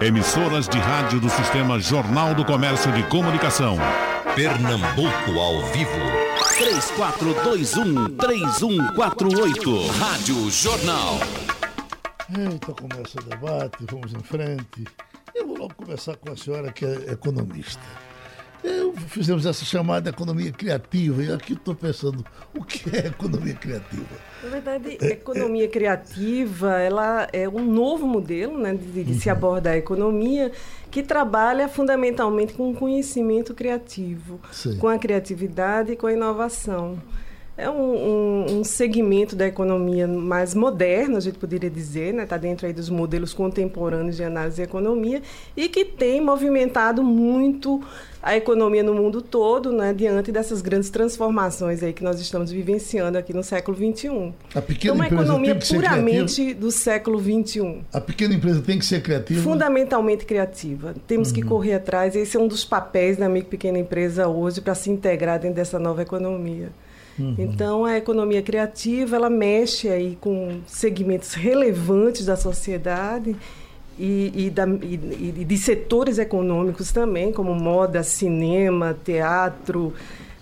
Emissoras de rádio do Sistema Jornal do Comércio de Comunicação. Pernambuco ao vivo. 3421-3148. Rádio Jornal. Eita, começa o debate, vamos em frente. Eu vou logo começar com a senhora que é economista. Eu, fizemos essa chamada economia criativa e aqui estou pensando, o que é economia criativa? Na verdade, é, economia criativa ela é um novo modelo né, de, de uhum. se abordar a economia que trabalha fundamentalmente com o conhecimento criativo, Sim. com a criatividade e com a inovação é um, um, um, segmento da economia mais moderno, a gente poderia dizer, está né? Tá dentro aí dos modelos contemporâneos de análise de economia e que tem movimentado muito a economia no mundo todo, né, diante dessas grandes transformações aí que nós estamos vivenciando aqui no século XXI. A pequena então, uma economia puramente do século XXI. A pequena empresa tem que ser criativa? Fundamentalmente criativa. Temos uhum. que correr atrás. Esse é um dos papéis da micro pequena empresa hoje para se integrar dentro dessa nova economia. Uhum. Então, a economia criativa, ela mexe aí com segmentos relevantes da sociedade e, e, da, e, e de setores econômicos também, como moda, cinema, teatro,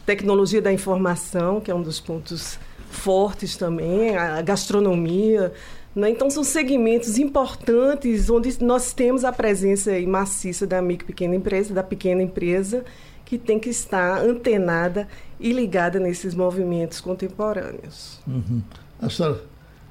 tecnologia da informação, que é um dos pontos fortes também, a gastronomia. Né? Então, são segmentos importantes onde nós temos a presença maciça da micro e pequena empresa, da pequena empresa, que tem que estar antenada e ligada nesses movimentos contemporâneos. Uhum. A senhora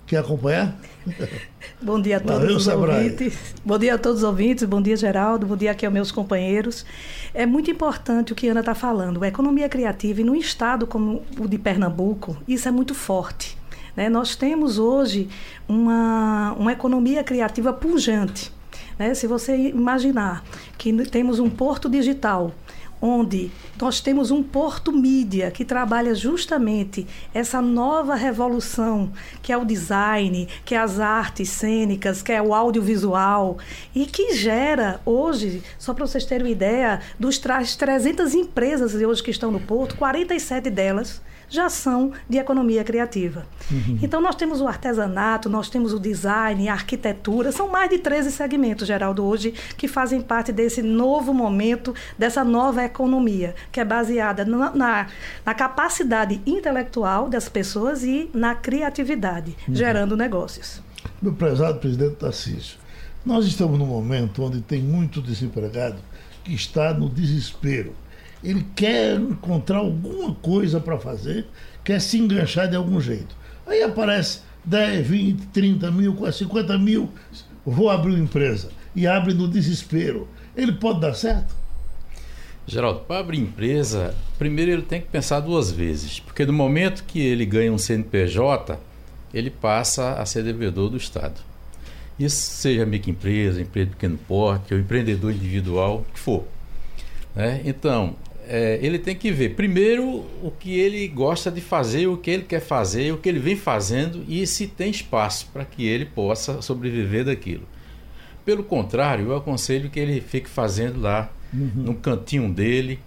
quer acompanhar? bom dia a todos Valeu, os ouvintes. Bom dia a todos os ouvintes, bom dia, Geraldo, bom dia aqui aos meus companheiros. É muito importante o que a Ana está falando. A economia criativa, e num estado como o de Pernambuco, isso é muito forte. Né? Nós temos hoje uma, uma economia criativa pujante. Né? Se você imaginar que temos um porto digital onde nós temos um Porto Mídia que trabalha justamente essa nova revolução, que é o design, que é as artes cênicas, que é o audiovisual, e que gera hoje, só para vocês terem uma ideia, dos 300 empresas hoje que estão no Porto, 47 delas já são de economia criativa. Uhum. Então, nós temos o artesanato, nós temos o design, a arquitetura, são mais de 13 segmentos, Geraldo, hoje, que fazem parte desse novo momento, dessa nova economia, que é baseada na, na, na capacidade intelectual das pessoas e na criatividade, uhum. gerando negócios. Meu prezado presidente Tarcísio, nós estamos num momento onde tem muito desempregado que está no desespero ele quer encontrar alguma coisa para fazer, quer se enganchar de algum jeito. Aí aparece 10, 20, 30 mil, 50 mil, vou abrir uma empresa. E abre no desespero. Ele pode dar certo? Geraldo, para abrir empresa, primeiro ele tem que pensar duas vezes, porque no momento que ele ganha um CNPJ, ele passa a ser devedor do Estado. Isso seja microempresa, empresa de pequeno porte, ou empreendedor individual, o que for. Né? Então, é, ele tem que ver primeiro o que ele gosta de fazer, o que ele quer fazer, o que ele vem fazendo e se tem espaço para que ele possa sobreviver daquilo. Pelo contrário, eu aconselho que ele fique fazendo lá uhum. no cantinho dele,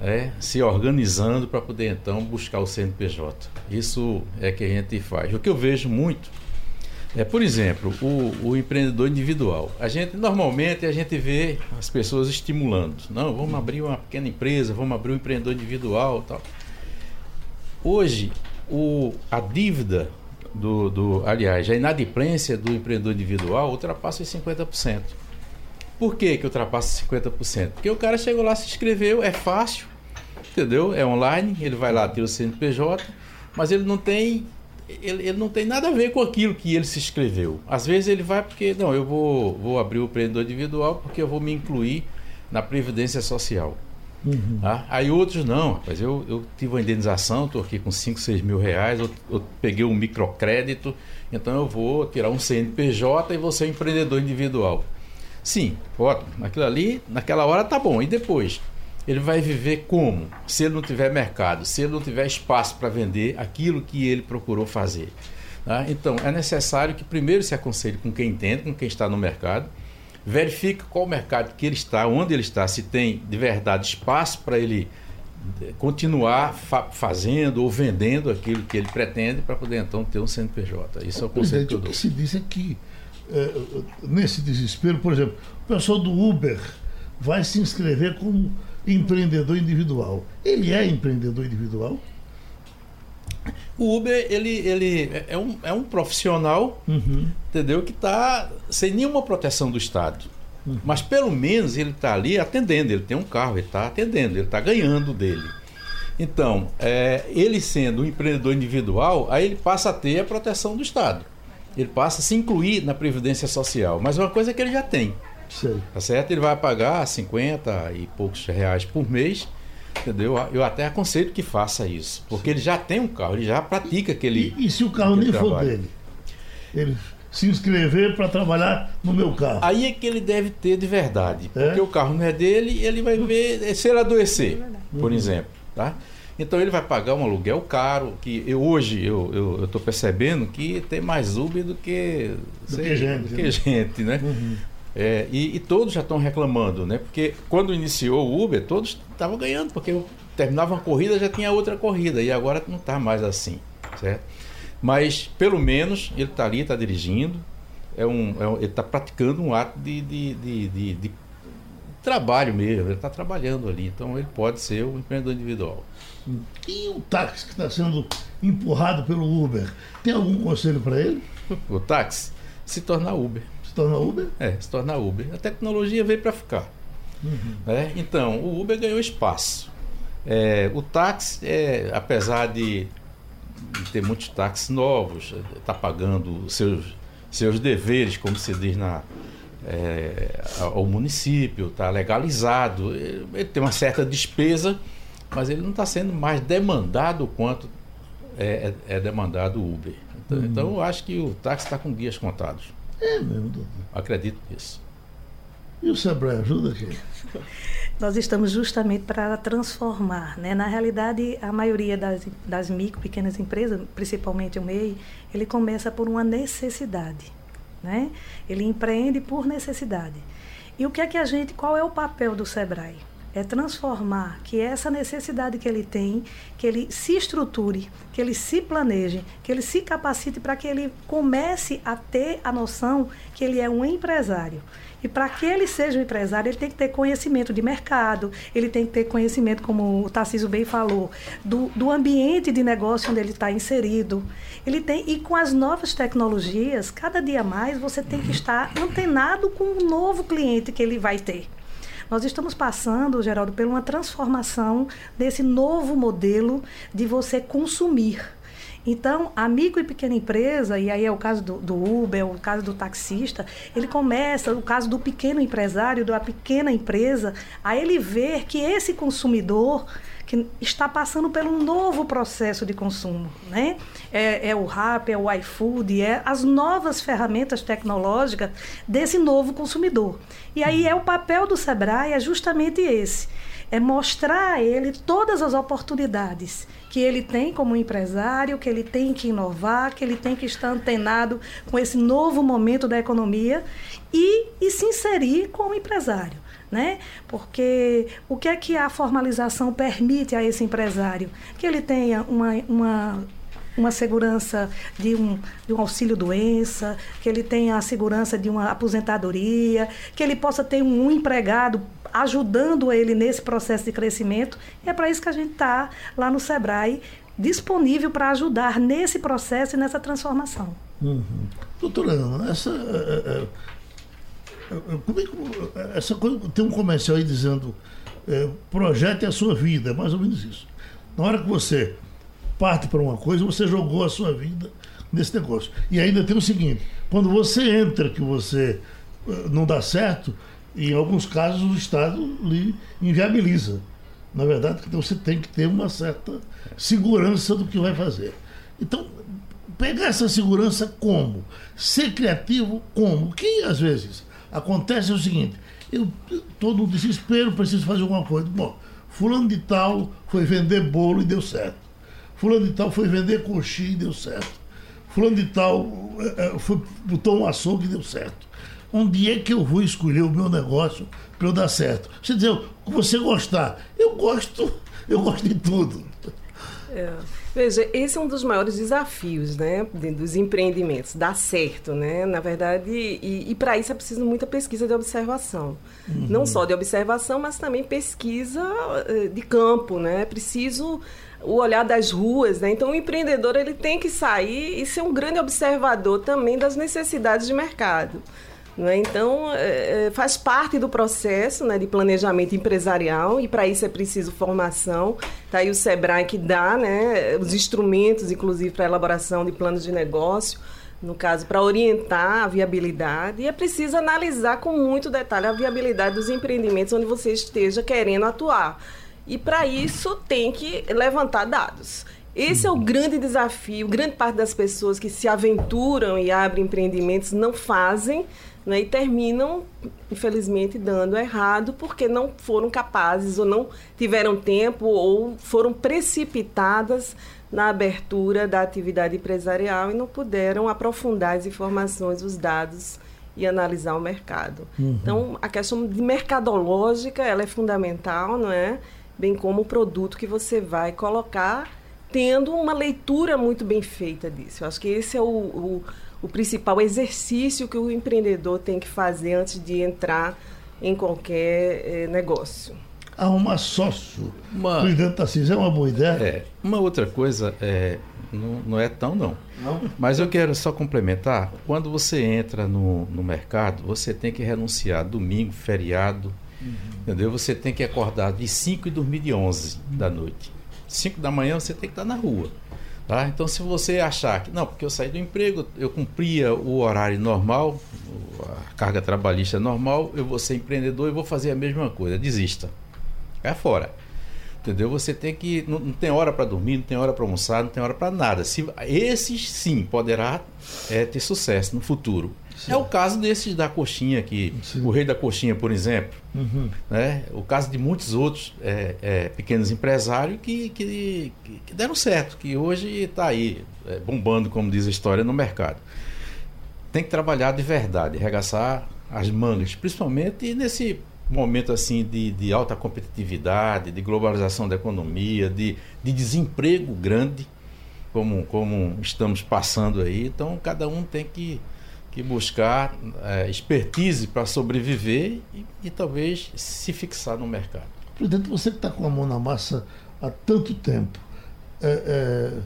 é, se organizando para poder então buscar o CNPJ. Isso é que a gente faz. O que eu vejo muito é, por exemplo, o, o, empreendedor individual. A gente normalmente a gente vê as pessoas estimulando. Não, vamos abrir uma pequena empresa, vamos abrir um empreendedor individual, tal. Hoje, o, a dívida do, do, aliás, a inadimplência do empreendedor individual ultrapassa os 50%. Por que que ultrapassa 50%? Porque o cara chegou lá, se inscreveu, é fácil, entendeu? É online, ele vai lá ter o CNPJ, mas ele não tem ele, ele, não tem nada a ver com aquilo que ele se inscreveu. Às vezes ele vai porque, não, eu vou, vou abrir o empreendedor individual porque eu vou me incluir na Previdência Social. Uhum. Tá? Aí outros não, rapaz, eu, eu tive uma indenização, estou aqui com 5, 6 mil reais, eu, eu, peguei um microcrédito, então eu vou tirar um CNPJ e vou ser um empreendedor individual. Sim, ótimo, aquilo ali, naquela hora tá bom. E depois? Ele vai viver como? Se ele não tiver mercado, se ele não tiver espaço para vender aquilo que ele procurou fazer. Tá? Então, é necessário que primeiro se aconselhe com quem entende, com quem está no mercado, verifique qual mercado que ele está, onde ele está, se tem de verdade espaço para ele eh, continuar fa fazendo ou vendendo aquilo que ele pretende para poder então ter um CNPJ. Isso é o conceito que eu dou. O que se diz é que é, nesse desespero, por exemplo, o pessoal do Uber vai se inscrever como empreendedor individual. Ele é empreendedor individual? O Uber, ele, ele é, um, é um profissional, uhum. entendeu? Que está sem nenhuma proteção do Estado. Uhum. Mas pelo menos ele está ali atendendo, ele tem um carro, ele está atendendo, ele está ganhando dele. Então, é, ele sendo um empreendedor individual, aí ele passa a ter a proteção do Estado. Ele passa a se incluir na Previdência Social. Mas é uma coisa que ele já tem. Sei. Tá certo? Ele vai pagar 50 e poucos reais por mês Entendeu? Eu até aconselho que faça isso, porque ele já tem um carro, ele já pratica aquele. E, e se o carro nem trabalho. for dele? Ele se inscrever para trabalhar no meu carro. Aí é que ele deve ter de verdade, é? porque o carro não é dele, ele vai ver se ele adoecer, por uhum. exemplo, tá? Então ele vai pagar um aluguel caro, que eu, hoje eu estou percebendo que tem mais Uber do que, do sei, que gente, do que né? gente né? Uhum. É, e, e, todos já estão reclamando, né? Porque quando iniciou o Uber, todos estavam ganhando, porque terminava uma corrida já tinha outra corrida, e agora não está mais assim, certo? Mas pelo menos ele está ali, está dirigindo, é um, é um ele está praticando um ato de, de, de, de, de trabalho mesmo, ele está trabalhando ali, então ele pode ser um empreendedor individual. E o táxi que está sendo empurrado pelo Uber, tem algum conselho para ele? O táxi? Se tornar Uber. Se tornar Uber? É, se tornar Uber. A tecnologia veio para ficar. Uhum. É, então, o Uber ganhou espaço. É, o táxi, é, apesar de, de, ter muitos táxis novos, está pagando seus, seus deveres, como se diz na, é, ao município, está legalizado, ele tem uma certa despesa, mas ele não está sendo mais demandado quanto é, é, é demandado o Uber. Então, uhum. então, eu acho que o táxi está com dias contados. É mesmo, doutor. Acredito nisso. E o Sebrae ajuda aqui? Nós estamos justamente para transformar. Né? Na realidade, a maioria das, das micro, pequenas empresas, principalmente o MEI, ele começa por uma necessidade. Né? Ele empreende por necessidade. E o que é que a gente, qual é o papel do Sebrae? É transformar que essa necessidade que ele tem, que ele se estruture, que ele se planeje, que ele se capacite para que ele comece a ter a noção que ele é um empresário. E para que ele seja um empresário, ele tem que ter conhecimento de mercado, ele tem que ter conhecimento, como o Tarcísio bem falou, do, do ambiente de negócio onde ele está inserido. Ele tem, e com as novas tecnologias, cada dia mais você tem que estar antenado com o novo cliente que ele vai ter. Nós estamos passando, Geraldo, por uma transformação desse novo modelo de você consumir. Então, a micro e pequena empresa, e aí é o caso do, do Uber, é o caso do taxista, ele começa, o caso do pequeno empresário, da pequena empresa, a ele ver que esse consumidor que está passando um novo processo de consumo. Né? É, é o RAP, é o iFood, é as novas ferramentas tecnológicas desse novo consumidor. E aí é o papel do Sebrae é justamente esse, é mostrar a ele todas as oportunidades que ele tem como empresário, que ele tem que inovar, que ele tem que estar antenado com esse novo momento da economia e, e se inserir como empresário né? Porque o que é que a formalização permite a esse empresário? Que ele tenha uma, uma uma segurança de um, de um auxílio-doença, que ele tenha a segurança de uma aposentadoria, que ele possa ter um empregado ajudando ele nesse processo de crescimento. E é para isso que a gente está lá no SEBRAE, disponível para ajudar nesse processo e nessa transformação. Uhum. Doutora Ana, essa, é, é, como é que, essa coisa, tem um comercial aí dizendo é, projete a sua vida, é mais ou menos isso. Na hora que você parte para uma coisa, você jogou a sua vida nesse negócio. E ainda tem o seguinte: quando você entra que você eh, não dá certo, em alguns casos o Estado lhe inviabiliza. Na verdade, então você tem que ter uma certa segurança do que vai fazer. Então, pegar essa segurança como? Ser criativo como? Que às vezes Acontece o seguinte, eu estou no desespero, preciso fazer alguma coisa. Bom, fulano de tal foi vender bolo e deu certo. Fulano de tal foi vender coxinha e deu certo. Fulano de tal é, foi, botou um açougue e deu certo. Onde é que eu vou escolher o meu negócio para eu dar certo? Você dizer, você gostar. Eu gosto, eu gosto de tudo. É. Veja, esse é um dos maiores desafios, né, dos empreendimentos, dar certo, né, na verdade, e, e para isso é preciso muita pesquisa de observação, uhum. não só de observação, mas também pesquisa eh, de campo, né, é preciso o olhar das ruas, né, então o empreendedor ele tem que sair e ser um grande observador também das necessidades de mercado. Né? Então, é, é, faz parte do processo né, de planejamento empresarial e para isso é preciso formação. Está aí o SEBRAE que dá né, os instrumentos, inclusive, para elaboração de planos de negócio, no caso, para orientar a viabilidade. E é preciso analisar com muito detalhe a viabilidade dos empreendimentos onde você esteja querendo atuar. E para isso tem que levantar dados. Esse é o grande desafio. Grande parte das pessoas que se aventuram e abrem empreendimentos não fazem né, e terminam, infelizmente, dando errado porque não foram capazes ou não tiveram tempo ou foram precipitadas na abertura da atividade empresarial e não puderam aprofundar as informações, os dados e analisar o mercado. Uhum. Então, a questão de mercadológica ela é fundamental, não é? Bem como o produto que você vai colocar, tendo uma leitura muito bem feita disso. Eu acho que esse é o, o o principal exercício que o empreendedor tem que fazer antes de entrar em qualquer eh, negócio. Arrumar sócio uma, presidente Tarcísio é uma boa ideia? É. Uma outra coisa, é, não, não é tão não. não. Mas eu quero só complementar. Quando você entra no, no mercado, você tem que renunciar domingo, feriado, uhum. entendeu? Você tem que acordar de 5 e dormir de 11 da noite. 5 da manhã você tem que estar na rua. Tá? Então, se você achar que, não, porque eu saí do emprego, eu cumpria o horário normal, a carga trabalhista normal, eu vou ser empreendedor e vou fazer a mesma coisa, desista. É fora. Entendeu? Você tem que. Não, não tem hora para dormir, não tem hora para almoçar, não tem hora para nada. Se, esses sim poderá é, ter sucesso no futuro. Sim. É o caso desses da coxinha aqui, sim. o rei da coxinha, por exemplo. Uhum. Né? O caso de muitos outros é, é, pequenos empresários que, que, que, deram certo, que hoje está aí, é, bombando, como diz a história, no mercado. Tem que trabalhar de verdade, arregaçar as mangas, principalmente nesse momento assim de, de alta competitividade, de globalização da economia, de, de desemprego grande, como, como estamos passando aí. Então, cada um tem que que buscar é, expertise para sobreviver e, e, talvez se fixar no mercado. Presidente, você que está com a mão na massa há tanto tempo, é, é,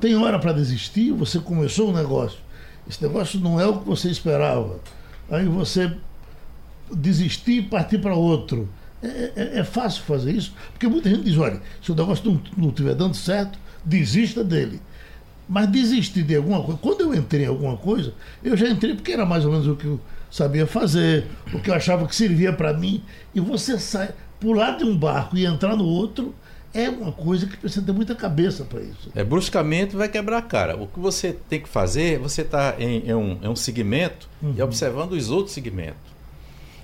tem hora para desistir? Você começou um negócio, esse negócio não é o que você esperava, aí você desistir e partir para outro. É, é, é, fácil fazer isso? Porque muita gente diz: olha, se o negócio não estiver dando certo, desista dele. Mas desistir de alguma coisa. Quando eu entrei em alguma coisa, eu já entrei porque era mais ou menos o que eu sabia fazer, o que eu achava que servia para mim. E você sai, pular de um barco e entrar no outro é uma coisa que precisa ter muita cabeça para isso. É, bruscamente vai quebrar a cara. O que você tem que fazer, você está em, em, um, em um segmento uhum. e observando os outros segmentos.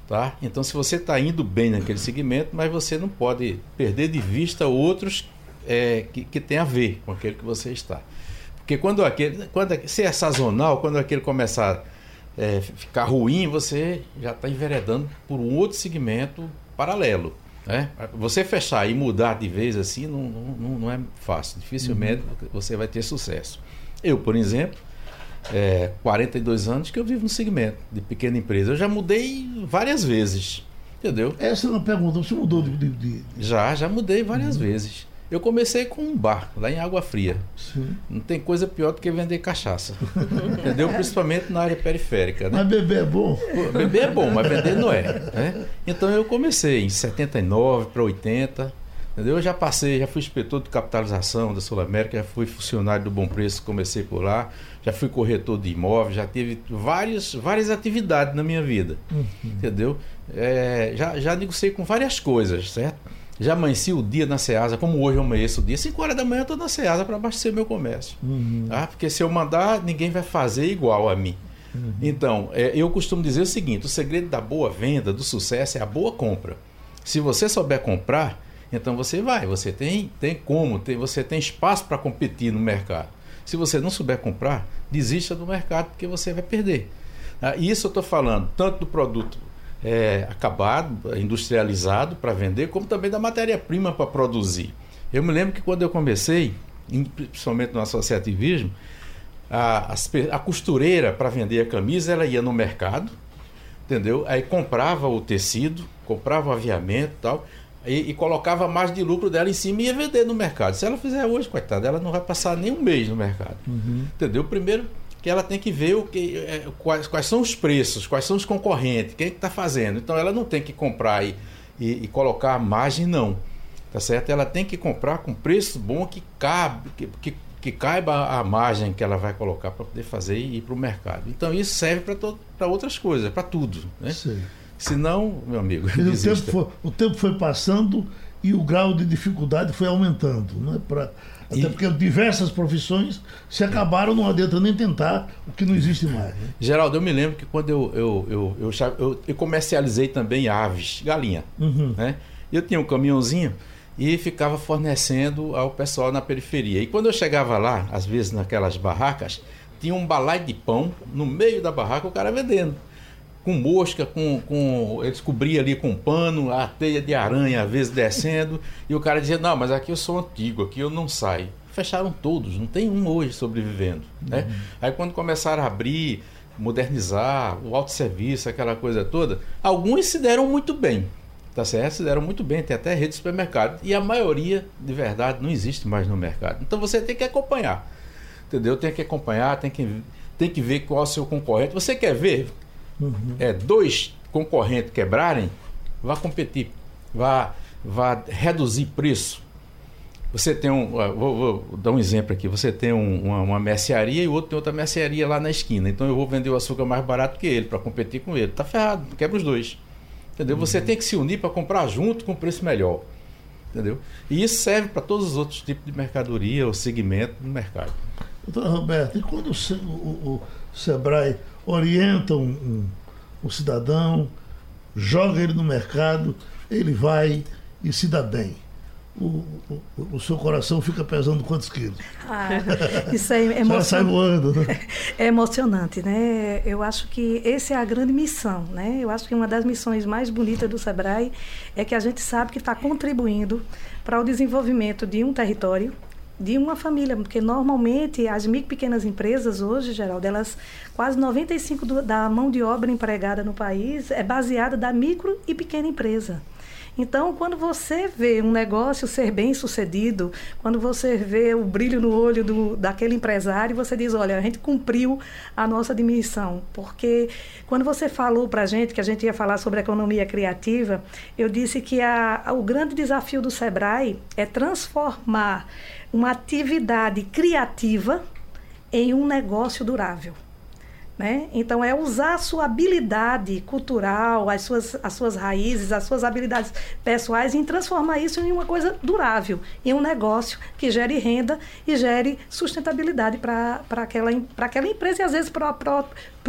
Tá? Então, se você está indo bem naquele segmento, mas você não pode perder de vista outros é, que, que tem a ver com aquele que você está. Porque quando aquele, quando, se é sazonal, quando aquele começar a é, ficar ruim, você já está enveredando por um outro segmento paralelo. Né? Você fechar e mudar de vez assim não, não, não é fácil. Dificilmente uhum. você vai ter sucesso. Eu, por exemplo, é, 42 anos que eu vivo no segmento de pequena empresa. Eu já mudei várias vezes. Entendeu? Essa é uma pergunta. Você mudou de. de, de... Já, já mudei várias uhum. vezes. Eu comecei com um bar, lá em Água Fria. Sim. Não tem coisa pior do que vender cachaça. entendeu? Principalmente na área periférica. Né? Mas beber é bom? Beber é bom, mas vender não é. Né? Então eu comecei em 79 para 80. Entendeu? Eu já passei, já fui inspetor de capitalização da Sul América, já fui funcionário do Bom Preço, comecei por lá, já fui corretor de imóveis, já tive várias, várias atividades na minha vida. Uhum. Entendeu? É, já, já negociei com várias coisas, certo? Já amanheci o dia na Ceasa, como hoje eu amanheço o dia. 5 horas da manhã eu estou na Ceasa para abastecer meu comércio. Uhum. Tá? Porque se eu mandar, ninguém vai fazer igual a mim. Uhum. Então, é, eu costumo dizer o seguinte: o segredo da boa venda, do sucesso, é a boa compra. Se você souber comprar, então você vai, você tem, tem como, tem, você tem espaço para competir no mercado. Se você não souber comprar, desista do mercado porque você vai perder. Ah, isso eu estou falando tanto do produto é, acabado, industrializado para vender, como também da matéria-prima para produzir. Eu me lembro que quando eu comecei, principalmente no associativismo, a, a, costureira para vender a camisa, ela ia no mercado, entendeu? Aí comprava o tecido, comprava o aviamento e tal, e, e, colocava mais de lucro dela em cima e ia vender no mercado. Se ela fizer hoje, coitada, ela não vai passar nem um mês no mercado. Uhum. Entendeu? Primeiro que ela tem que ver o que, é, quais, quais são os preços, quais são os concorrentes, quem é está fazendo. Então ela não tem que comprar e, e, e, colocar margem, não. Tá certo? Ela tem que comprar com preço bom que cabe, que, que, que caiba a margem que ela vai colocar para poder fazer e ir para o mercado. Então isso serve para outras coisas, para tudo. Né? Sim. Senão, meu amigo. O tempo, foi, o tempo foi passando e o grau de dificuldade foi aumentando. Né? Pra, até e... porque diversas profissões se acabaram, não adianta nem tentar o que não existe mais. Né? Geraldo, eu me lembro que quando eu, eu, eu, eu, eu, comercializei também aves, galinha. Uhum. Né? Eu tinha um caminhãozinho e ficava fornecendo ao pessoal na periferia. E quando eu chegava lá, às vezes naquelas barracas, tinha um balai de pão no meio da barraca, o cara vendendo com mosca, com, com eles cobriam ali com pano, a teia de aranha às vezes descendo, e o cara dizia, não, mas aqui eu sou antigo, aqui eu não saio. Fecharam todos, não tem um hoje sobrevivendo. Né? Uhum. Aí quando começaram a abrir, modernizar, o autosserviço, aquela coisa toda, alguns se deram muito bem. Tá certo? Se deram muito bem, tem até rede de supermercado. E a maioria, de verdade, não existe mais no mercado. Então você tem que acompanhar. Entendeu? Tem que acompanhar, tem que, tem que ver qual é o seu concorrente. Você quer ver? Uhum. é, dois concorrentes quebrarem, vá competir, vá, vá reduzir preço. Você tem um. Vou, vou dar um exemplo aqui. Você tem um, uma, uma mercearia e o outro tem outra mercearia lá na esquina. Então eu vou vender o açúcar mais barato que ele para competir com ele. Tá ferrado, quebra os dois. Entendeu? Uhum. Você tem que se unir para comprar junto com preço melhor. Entendeu? E isso serve para todos os outros tipos de mercadoria ou segmento do mercado. Doutora Roberto, e quando o, o, o Sebrae orienta um, um, um, cidadão, joga ele no mercado, ele vai e se dá bem. O, o, o seu coração fica pesando quantos quilos? Ah, isso é emocionante. sai voando. Né? É emocionante, né? Eu acho que essa é a grande missão, né? Eu acho que uma das missões mais bonitas do Sebrae é que a gente sabe que está contribuindo para o desenvolvimento de um território, de uma família, porque normalmente as micro pequenas empresas hoje, Geraldo, elas quase 95 do, da mão de obra empregada no país é baseada da micro e pequena empresa. Então, quando você vê um negócio ser bem sucedido, quando você vê o brilho no olho do, daquele empresário, você diz: olha, a gente cumpriu a nossa dimissão. Porque quando você falou para a gente que a gente ia falar sobre economia criativa, eu disse que a, o grande desafio do Sebrae é transformar uma atividade criativa em um negócio durável. Né? Então, é usar a sua habilidade cultural, as suas, as suas raízes, as suas habilidades pessoais e transformar isso em uma coisa durável, em um negócio que gere renda e gere sustentabilidade para aquela, aquela empresa e, às vezes, para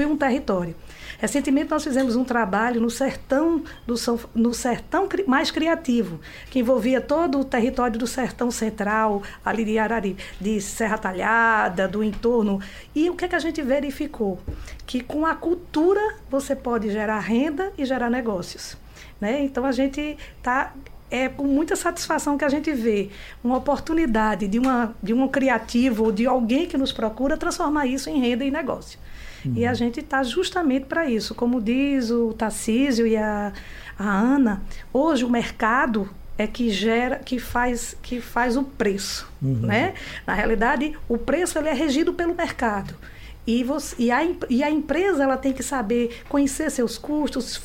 um território. Recentemente nós fizemos um trabalho no sertão do São, no sertão mais criativo, que envolvia todo o território do sertão central, ali de Arari, de Serra Talhada, do entorno. E o que, é que a gente verificou? Que com a cultura você pode gerar renda e gerar negócios. Né? Então a gente está é com muita satisfação que a gente vê uma oportunidade de, uma, de um criativo ou de alguém que nos procura transformar isso em renda e negócio. Uhum. E a gente está justamente para isso. Como diz o Tarcísio e a, a Ana, hoje o mercado é que gera, que faz, que faz o preço, uhum. né? Na realidade, o preço ele é regido pelo mercado. E, você, e, a, e a empresa ela tem que saber conhecer seus custos,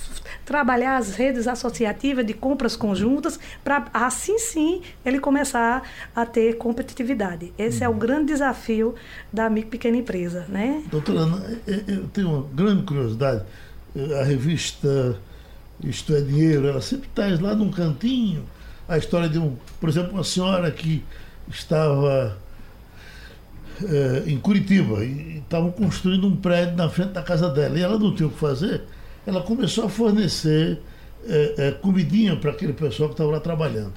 trabalhar as redes associativas de compras conjuntas, para assim sim ele começar a ter competitividade. Esse é o uhum. grande desafio da micro pequena empresa. Né? Doutora Ana, eu tenho uma grande curiosidade. A revista Isto é Dinheiro, ela sempre traz lá num cantinho a história de, um, por exemplo, uma senhora que estava é, em Curitiba e estavam construindo um prédio na frente da casa dela e ela não tinha o que fazer ela começou a fornecer é, é, comidinha para aquele pessoal que estava lá trabalhando.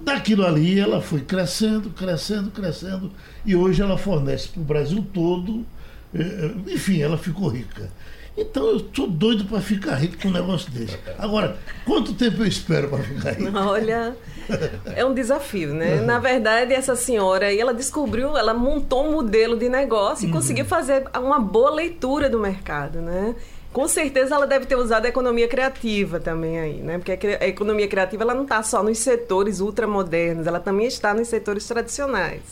Daquilo ali ela foi crescendo, crescendo, crescendo e hoje ela fornece para o Brasil todo. Enfim, ela ficou rica. Então eu estou doido para ficar rico com um negócio desse. Agora, quanto tempo eu espero para ficar rico? Olha, é um desafio, né? Na verdade, essa senhora aí, ela descobriu, ela montou um modelo de negócio e uhum. conseguiu fazer uma boa leitura do mercado, né? Com certeza ela deve ter usado a economia criativa também aí, né? Porque a economia criativa ela não está só nos setores ultramodernos, ela também está nos setores tradicionais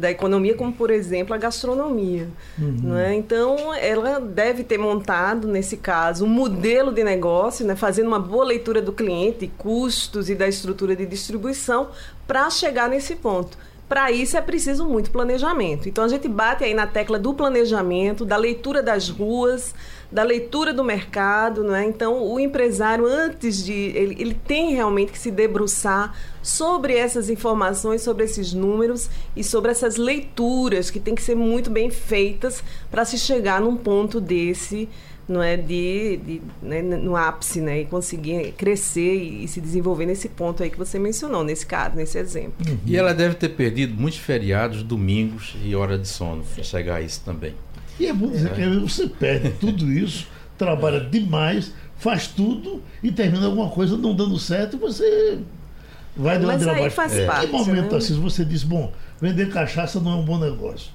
da economia, como por exemplo a gastronomia. Uhum. Não é? Então, ela deve ter montado, nesse caso, um modelo de negócio, né? fazendo uma boa leitura do cliente, custos e da estrutura de distribuição, para chegar nesse ponto. Para isso é preciso muito planejamento. Então a gente bate aí na tecla do planejamento, da leitura das ruas, da leitura do mercado, não é? Então, o empresário, antes de. Ele, ele tem realmente que se debruçar sobre essas informações, sobre esses números e sobre essas leituras que tem que ser muito bem feitas para se chegar num ponto desse não é de, de né, no ápice né e conseguir crescer e, e, se desenvolver nesse ponto aí que você mencionou nesse caso nesse exemplo uhum. e ela deve ter perdido muitos feriados domingos e hora de sono para chegar a isso também e é bom dizer que você perde tudo isso, trabalha demais, faz tudo e termina alguma coisa não dando certo, você vai de Mas aí faz é. parte. Que momento né? assim você diz, bom, vender cachaça não é um bom negócio?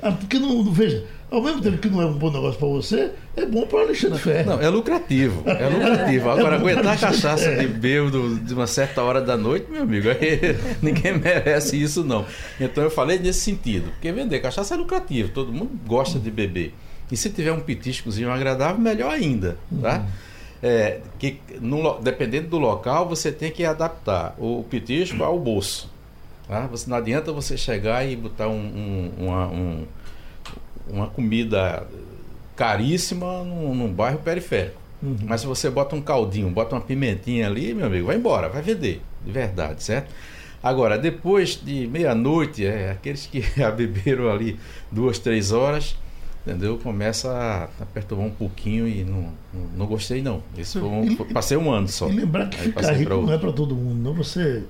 Ah, porque não, veja, ao mesmo tempo que não é um bom negócio para você, é bom para Alexandre Ferro. Não, é lucrativo. É lucrativo. É Agora, é aguentar cachaça de bêbado de uma certa hora da noite, meu amigo, aí, ninguém merece isso, não. Então eu falei nesse sentido. Porque vender cachaça é lucrativo, todo mundo gosta de beber. E se tiver um petiscozinho agradável, melhor ainda. Tá? Uhum. É, que no, dependendo do local, você tem que adaptar o petisco ao bolso. Tá? Você, não adianta você chegar e botar um, um, uma, um, uma comida caríssima num, num bairro periférico. Uhum. Mas se você bota um caldinho, bota uma pimentinha ali, meu amigo, vai embora, vai vender, de verdade, certo? Agora, depois de meia-noite, é, aqueles que já beberam ali duas, três horas, entendeu? Começa a, a perturbar um pouquinho e não, não, não gostei não. Isso foi um, passei um ano só. E lembrar que ficar rico não é para todo mundo, não. Você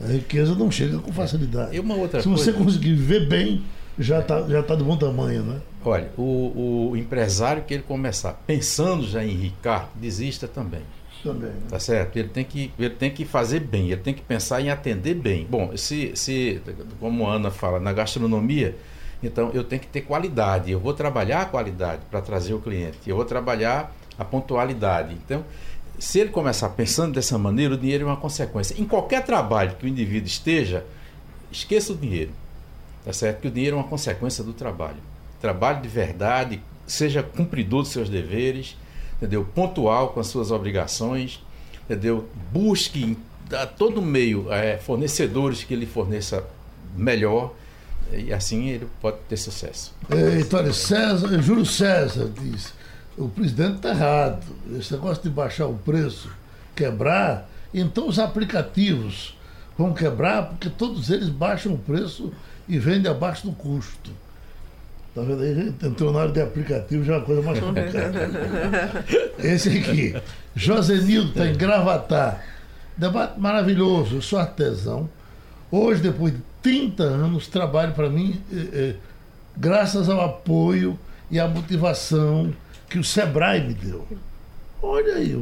é. a riqueza não chega com facilidade. E uma outra Se coisa... você conseguir viver bem, já está já tá de bom tamanho, né? Olha, o, o empresário que ele começar pensando já em enricar, desista também. Também. Né? Tá certo? Ele tem, que, ele tem que fazer bem, ele tem que pensar em atender bem. Bom, se, se como a Ana fala, na gastronomia, então eu tenho que ter qualidade. Eu vou trabalhar a qualidade para trazer o cliente. Eu vou trabalhar a pontualidade. Então, se ele começar pensando dessa maneira, o dinheiro é uma consequência. Em qualquer trabalho que o indivíduo esteja, esqueça o dinheiro. Tá certo? Que o dinheiro é uma consequência do trabalho. Trabalho de verdade, seja cumpridor dos seus deveres, entendeu? Pontual com as suas obrigações, entendeu? Busque a todo meio é, fornecedores que lhe forneça melhor e assim ele pode ter sucesso. Então, César, Júlio César diz: o presidente está errado. Esse negócio de baixar o preço, quebrar, então os aplicativos vão quebrar porque todos eles baixam o preço e vendem abaixo do custo. Tá vendo aí? Entrou na área de aplicativo, já é uma coisa mais complicada. Esse aqui, Josenildo, está em Gravatar. Debate maravilhoso, eu sou artesão. Hoje, depois de 30 anos, trabalho para mim eh, eh, graças ao apoio e à motivação que o Sebrae me deu. Olha aí,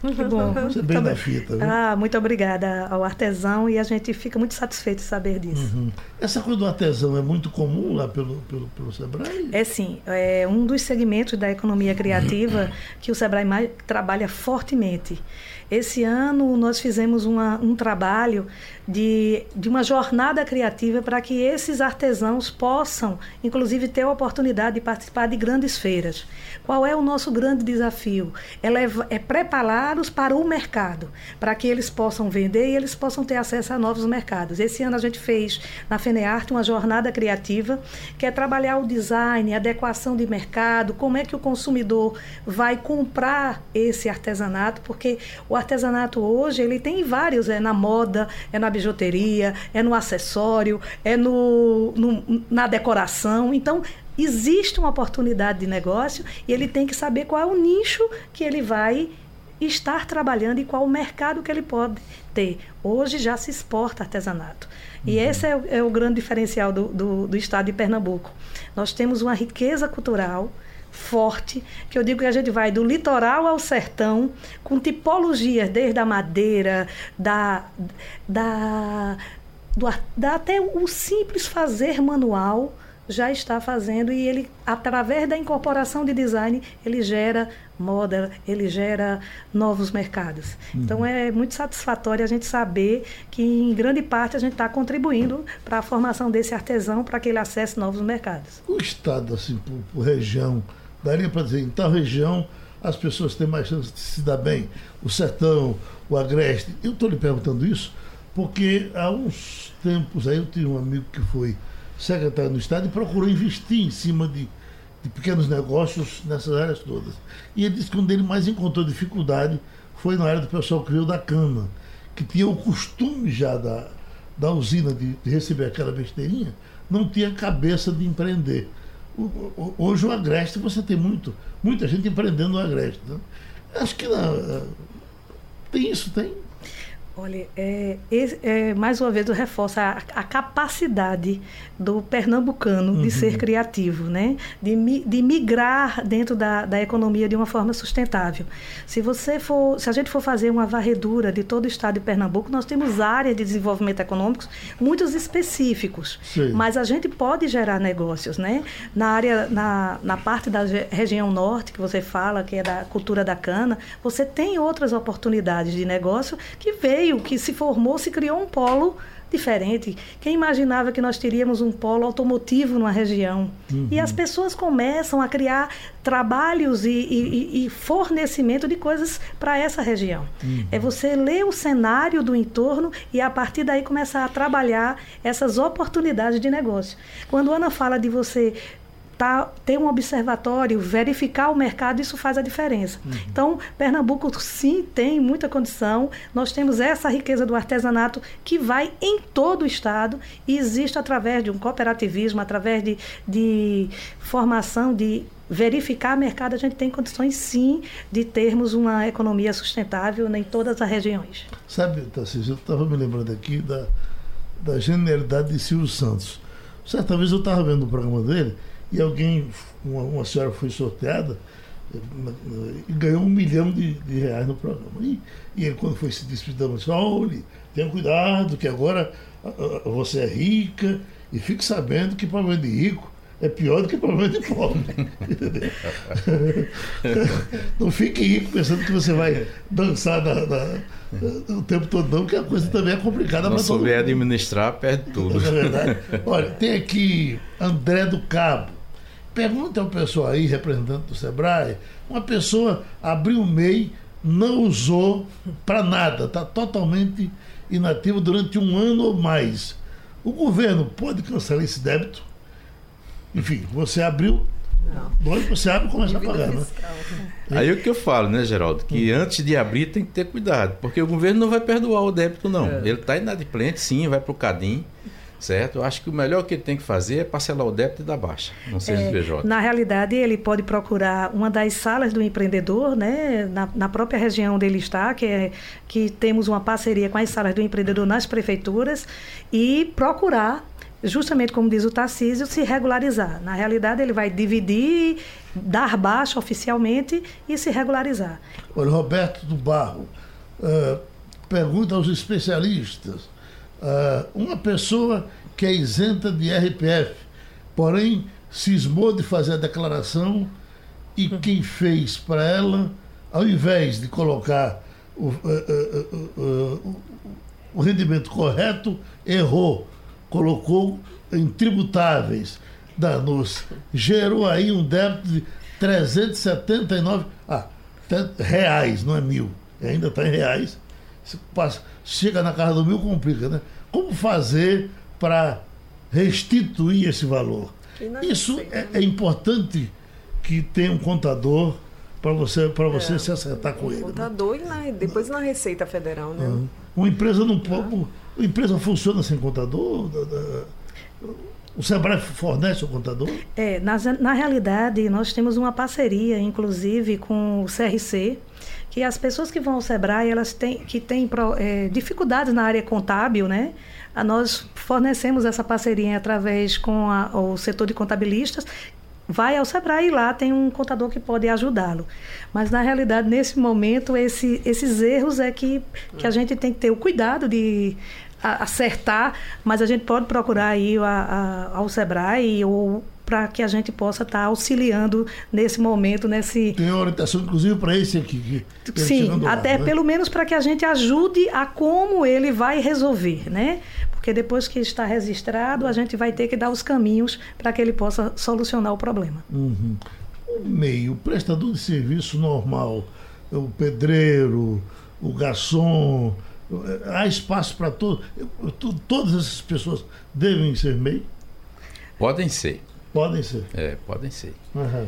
que bom. Você bem da fita. Viu? Ah, muito obrigada ao artesão e a gente fica muito satisfeito de saber disso. Uhum. Essa coisa do artesão é muito comum lá pelo, pelo, pelo Sebrae? É sim. É um dos segmentos da economia criativa que o Sebrae mais trabalha fortemente. Esse ano nós fizemos uma, um trabalho de, de uma jornada criativa para que esses artesãos possam, inclusive, ter a oportunidade de participar de grandes feiras. Qual é o nosso grande desafio? É, é prepará-los para o mercado, para que eles possam vender e eles possam ter acesso a novos mercados. Esse ano a gente fez na FENEARTE uma jornada criativa que é trabalhar o design, adequação de mercado, como é que o consumidor vai comprar esse artesanato, porque o artesanato hoje ele tem vários, é na moda, é na bijuteria, é no acessório, é no, no, na decoração. Então, existe uma oportunidade de negócio e ele tem que saber qual é o nicho que ele vai estar trabalhando e qual o mercado que ele pode ter. Hoje já se exporta artesanato. E uhum. esse é o, é o, grande diferencial do, do, do estado de Pernambuco. Nós temos uma riqueza cultural forte, que eu digo que a gente vai do litoral ao sertão, com tipologias desde a madeira, da, da, do, da até o simples fazer manual já está fazendo e ele através da incorporação de design ele gera moda, ele gera novos mercados. Uhum. Então é muito satisfatório a gente saber que em grande parte a gente está contribuindo para a formação desse artesão para que ele acesse novos mercados. O estado assim por, por região daria para dizer em tal região as pessoas têm mais chance de se dar bem, o sertão, o agreste. Eu estou lhe perguntando isso porque há uns tempos aí eu tinha um amigo que foi secretário do Estado e procurou investir em cima de, de pequenos negócios nessas áreas todas. E ele disse que onde ele mais encontrou dificuldade foi na área do pessoal criou da cana, que tinha o costume já da, da usina de, de receber aquela besteirinha, não tinha cabeça de empreender. O, hoje o Agreste você tem muito, muita gente empreendendo no Agreste. Né? Acho que na, tem isso, tem. Olha, é, é, mais uma vez eu reforço a, a capacidade do pernambucano uhum. de ser criativo, né? de, de migrar dentro da, da economia de uma forma sustentável. Se você for, se a gente for fazer uma varredura de todo o estado de Pernambuco, nós temos áreas de desenvolvimento econômico muitos específicos, Sim. mas a gente pode gerar negócios, né? Na área, na, na parte da região norte que você fala, que é da cultura da cana, você tem outras oportunidades de negócio que veio veio, que se formou, se criou um polo diferente. Quem imaginava que nós teríamos um polo automotivo numa região? Uhum. E as pessoas começam a criar trabalhos e, e, e fornecimento de coisas para essa região. Uhum. É você ler o cenário do entorno e a partir daí começar a trabalhar essas oportunidades de negócio. Quando Ana fala de você tá, ter um observatório, verificar o mercado, isso faz a diferença. Uhum. Então, Pernambuco sim tem muita condição. Nós temos essa riqueza do artesanato que vai em todo o estado e existe através de um cooperativismo, através de, de formação de verificar mercado, a gente tem condições sim de termos uma economia sustentável em todas as regiões. Sabe, Tarcísio, eu estava me lembrando aqui da, da genialidade de Silvio Santos. Certa vez eu estava vendo o programa dele e alguém, uma, uma senhora foi sorteada e ganhou um milhão de, de reais no programa. E, e, ele, quando foi se despedir, disse: olha, tenha cuidado, que agora você é rica e fique sabendo que problema de rico é pior do que problema de pobre. não fique rico pensando que você vai dançar na, na, o tempo todo, não, que a coisa também é complicada. Não souber administrar, perde tudo. É verdade. Olha, tem aqui André do Cabo. Pergunta ao pessoal aí, representante do Sebrae, uma pessoa abriu o MEI, não usou para nada, está totalmente inativo durante um ano ou mais. O governo pode cancelar esse débito? Enfim, você abriu, não. você abre e começa a pagar, né? Aí o que eu falo, né, Geraldo? Que hum. antes de abrir tem que ter cuidado, porque o governo não vai perdoar o débito, não. É. Ele está inadimplente, sim, vai para o CADIM certo? Eu acho que o melhor que ele tem que fazer é parcelar o débito e dar baixa no CNPJ. É, na realidade, ele pode procurar uma das salas do empreendedor, né, na, na, própria região onde ele está, que, é, que temos uma parceria com as salas do empreendedor nas prefeituras, e procurar justamente como diz o Tarcísio, se regularizar. Na realidade, ele vai dividir, dar baixa oficialmente e se regularizar. Olha, Roberto do Barro, uh, pergunta aos especialistas uh, uma pessoa que é isenta de RPF, porém cismou de fazer a declaração e quem fez para ela, ao invés de colocar o, uh, uh, o rendimento correto, errou, colocou em tributáveis, danos, gerou aí um débito de 379 ah, reais, não é mil, ainda está em reais. Passa, chega na casa do mil, complica, né? Como fazer para restituir esse valor? Isso é, é, importante que tenha um contador para você, para você é, se acertar com um ele. Né? Contador né? e na, depois na Receita Federal, né? Uhum. Uma empresa não pode. Uma empresa funciona sem contador? O Sebrae fornece o contador? É, na, na realidade, nós temos uma parceria, inclusive, com o CRC, que as pessoas que vão ao Sebrae, elas têm, que têm é, dificuldades na área contábil, né? Nós fornecemos essa parceria através com a, o setor de contabilistas vai ao Sebrae e lá tem um contador que pode ajudá-lo. Mas, na realidade, nesse momento, esse, esses erros é que, que a gente tem que ter o cuidado de acertar, mas a gente pode procurar aí a, a, ao Sebrae ou para que a gente possa estar tá auxiliando nesse momento, nesse... Tem orientação, inclusive, para esse aqui. Que Sim, até né? pelo menos para que a gente ajude a como ele vai resolver, né? Porque depois que está registrado, a gente vai ter que dar os caminhos para que ele possa solucionar o problema. Uhum. O meio, o prestador de serviço normal, o pedreiro, o garçom, há espaço para todos. Todas essas pessoas devem ser MEI? Podem ser. Podem ser. É, podem ser. Uhum.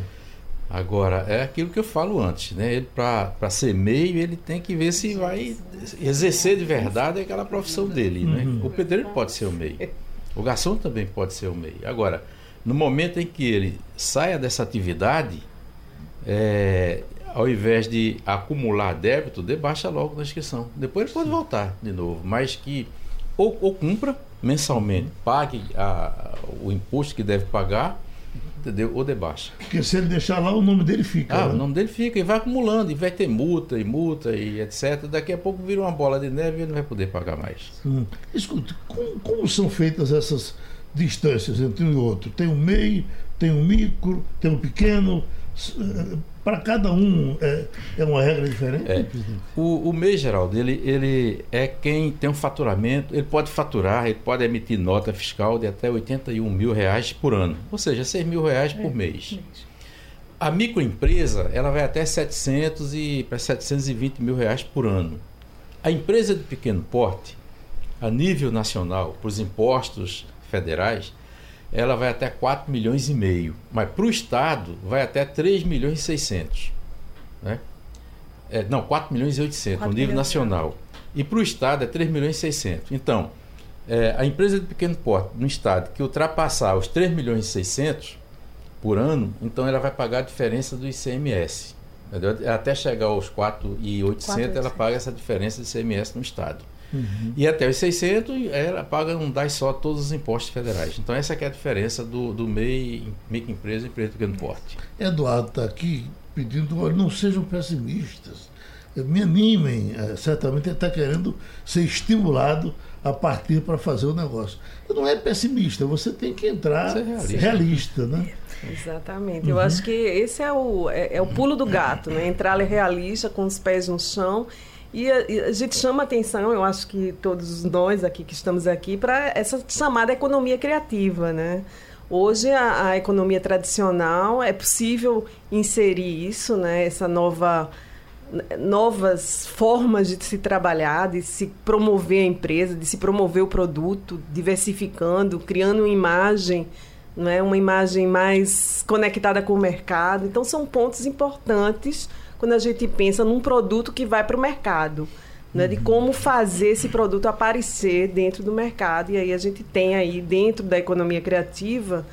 Agora, é aquilo que eu falo antes, né? Ele, para ser meio, ele tem que ver se vai exercer de verdade aquela profissão dele, né? uhum. O pedreiro pode ser o meio. O garçom também pode ser o meio. Agora, no momento em que ele saia dessa atividade, é, ao invés de acumular débito, debaixa logo na inscrição. Depois ele pode voltar de novo, mas que ou, ou cumpra mensalmente, pague a, o imposto que deve pagar, entendeu? Ou debaixa. Porque se ele deixar lá, o nome dele fica. Ah, né? o nome dele fica e vai acumulando, e vai ter multa e multa e etc. Daqui a pouco vira uma bola de neve e ele não vai poder pagar mais. Hum. Escuta, como, como são feitas essas distâncias entre um e outro? Tem um MEI, tem um micro, tem um pequeno. Para cada um é, é, uma regra diferente? É. O, o MEI, Geraldo, ele, ele é quem tem um faturamento, ele pode faturar, ele pode emitir nota fiscal de até 81 mil reais por ano, ou seja, 6 mil reais por é, mês. A microempresa, ela vai até 700 e para 720 mil reais por ano. A empresa de pequeno porte, a nível nacional, para os impostos federais, ela vai até 4 milhões e meio, mas para o Estado vai até 3 milhões e 600. Né? É, não, 4 milhões e 800 no nível nacional. E para o Estado é 3 milhões e 600. Então, é, a empresa de pequeno porte no Estado que ultrapassar os 3 milhões e 600 por ano, então ela vai pagar a diferença do ICMS. Entendeu? Até chegar aos 4,800 ela paga essa diferença de ICMS no Estado. Uhum. E até os 600, ela paga um DAI só todos os impostos federais. Então, essa é a diferença do, do MEI, microempresa e empresa de grande porte. Eduardo está aqui pedindo, olha, não sejam pessimistas. Me animem, é, certamente ele está querendo ser estimulado a partir para fazer o negócio. Não é pessimista, você tem que entrar realista. realista. né? Exatamente. Uhum. Eu acho que esse é o, é, é o pulo do gato, né? Entrar realista, com os pés no chão e a, e a, gente chama atenção, eu acho que todos nós aqui que estamos aqui, para essa chamada economia criativa, né? Hoje a, a, economia tradicional é possível inserir isso, né? Essa nova novas formas de se trabalhar, de se promover a empresa, de se promover o produto, diversificando, criando uma imagem, não é uma imagem mais conectada com o mercado. Então são pontos importantes quando a gente pensa num produto que vai para o mercado. Né, de como fazer esse produto aparecer dentro do mercado. E aí a gente tem aí dentro da economia criativa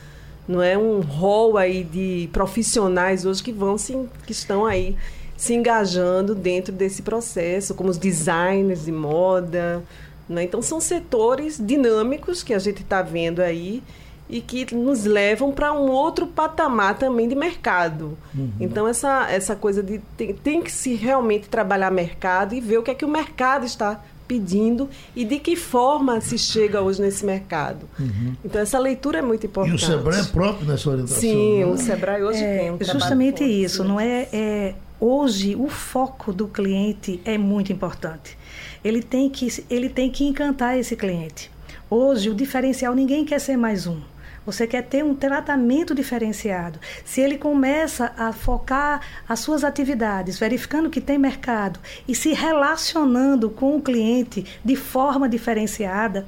não é um rol aí de profissionais hoje que vão se, que estão aí se engajando dentro desse processo, como os designers de moda. Né? Então são setores dinâmicos que a gente está vendo aí e que nos levam para um outro patamar também de mercado. Uhum. Então, essa, essa coisa de tem, tem que se realmente trabalhar mercado e ver o que é que o mercado está pedindo e de que forma se chega hoje nesse mercado. Uhum. Então, essa leitura é muito importante. E o Sebrae é próprio nessa orientação. Sim, né? o Sebrae hoje é, tem um Justamente isso, não é, é... Hoje, o foco do cliente é muito importante. Ele tem que, ele tem que encantar esse cliente. Hoje, o diferencial, ninguém quer ser mais um. Você quer ter um tratamento diferenciado. Se ele começa a focar as suas atividades, verificando que tem mercado e se relacionando com o cliente de forma diferenciada,